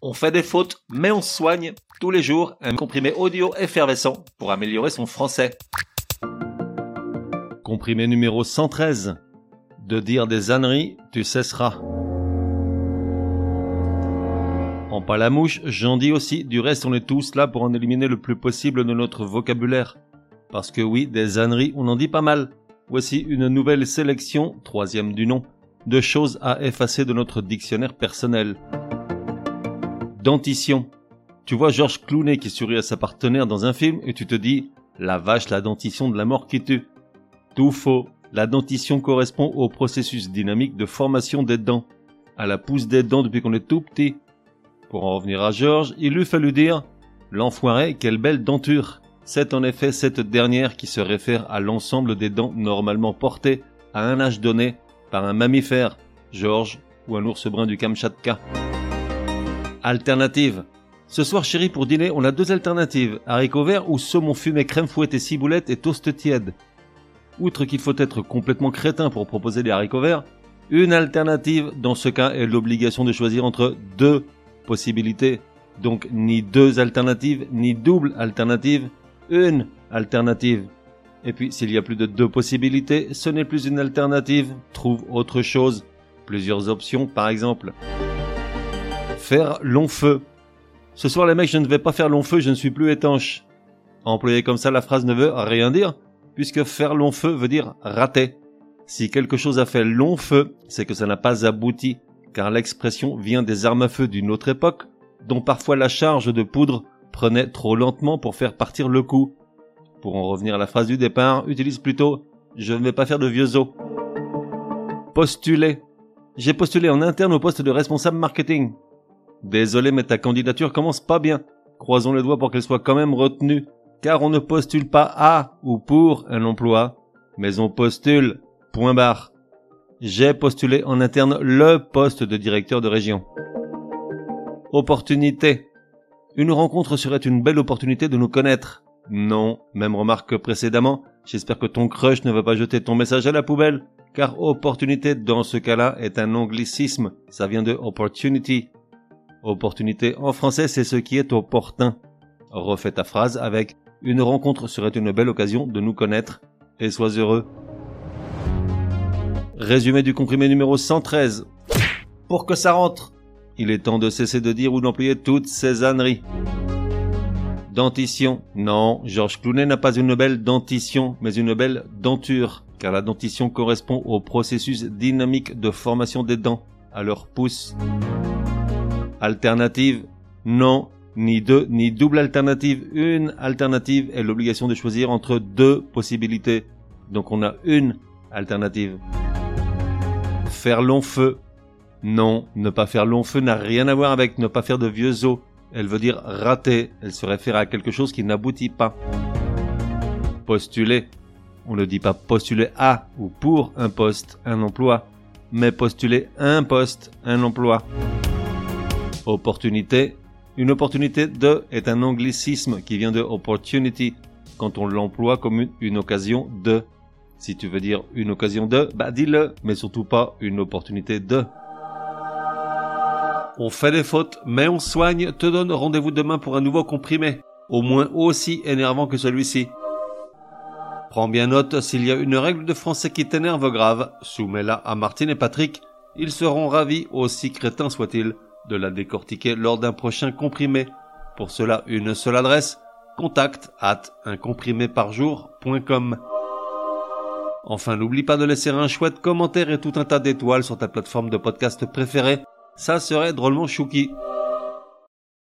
On fait des fautes, mais on soigne tous les jours un comprimé audio effervescent pour améliorer son français. Comprimé numéro 113. De dire des âneries, tu cesseras. En palamouche, j'en dis aussi, du reste on est tous là pour en éliminer le plus possible de notre vocabulaire. Parce que oui, des âneries, on en dit pas mal. Voici une nouvelle sélection, troisième du nom, de choses à effacer de notre dictionnaire personnel. Dentition. Tu vois Georges Clooney qui sourit à sa partenaire dans un film et tu te dis la vache, la dentition de la mort qui tue. Tout faux. La dentition correspond au processus dynamique de formation des dents, à la pousse des dents depuis qu'on est tout petit. Pour en revenir à Georges, il lui fallu dire L'enfoiré, quelle belle denture C'est en effet cette dernière qui se réfère à l'ensemble des dents normalement portées à un âge donné par un mammifère, Georges ou un ours brun du Kamchatka. Alternative. Ce soir, chérie, pour dîner, on a deux alternatives. Haricots verts ou saumon fumé, crème fouettée, ciboulette et toast tiède. Outre qu'il faut être complètement crétin pour proposer des haricots verts, une alternative dans ce cas est l'obligation de choisir entre deux possibilités. Donc ni deux alternatives, ni double alternative, une alternative. Et puis s'il y a plus de deux possibilités, ce n'est plus une alternative, trouve autre chose. Plusieurs options par exemple. Faire long feu. Ce soir les mecs, je ne vais pas faire long feu, je ne suis plus étanche. Employer comme ça, la phrase ne veut rien dire, puisque faire long feu veut dire rater. Si quelque chose a fait long feu, c'est que ça n'a pas abouti, car l'expression vient des armes à feu d'une autre époque, dont parfois la charge de poudre prenait trop lentement pour faire partir le coup. Pour en revenir à la phrase du départ, utilise plutôt je ne vais pas faire de vieux os. Postuler. J'ai postulé en interne au poste de responsable marketing. Désolé, mais ta candidature commence pas bien. Croisons les doigts pour qu'elle soit quand même retenue, car on ne postule pas à ou pour un emploi, mais on postule, point barre. J'ai postulé en interne le poste de directeur de région. Opportunité. Une rencontre serait une belle opportunité de nous connaître. Non, même remarque que précédemment, j'espère que ton crush ne va pas jeter ton message à la poubelle, car opportunité dans ce cas-là est un anglicisme, ça vient de opportunity, Opportunité en français, c'est ce qui est opportun. Refais ta phrase avec Une rencontre serait une belle occasion de nous connaître et sois heureux. Résumé du comprimé numéro 113. Pour que ça rentre, il est temps de cesser de dire ou d'employer toutes ces âneries. Dentition. Non, Georges Clooney n'a pas une belle dentition, mais une belle denture, car la dentition correspond au processus dynamique de formation des dents, à leur pouce. Alternative, non, ni deux, ni double alternative. Une alternative est l'obligation de choisir entre deux possibilités. Donc on a une alternative. Faire long feu. Non, ne pas faire long feu n'a rien à voir avec ne pas faire de vieux os. Elle veut dire rater. Elle se réfère à quelque chose qui n'aboutit pas. Postuler. On ne dit pas postuler à ou pour un poste, un emploi, mais postuler un poste, un emploi. Opportunité. Une opportunité de est un anglicisme qui vient de opportunity quand on l'emploie comme une, occasion de. Si tu veux dire une occasion de, bah dis-le, mais surtout pas une opportunité de. On fait des fautes, mais on soigne, te donne rendez-vous demain pour un nouveau comprimé, au moins aussi énervant que celui-ci. Prends bien note, s'il y a une règle de français qui t'énerve grave, soumets-la à Martine et Patrick, ils seront ravis, aussi crétins soient-ils de la décortiquer lors d'un prochain comprimé. Pour cela, une seule adresse, contact at uncompriméparjour.com. Enfin, n'oublie pas de laisser un chouette commentaire et tout un tas d'étoiles sur ta plateforme de podcast préférée. Ça serait drôlement chouki.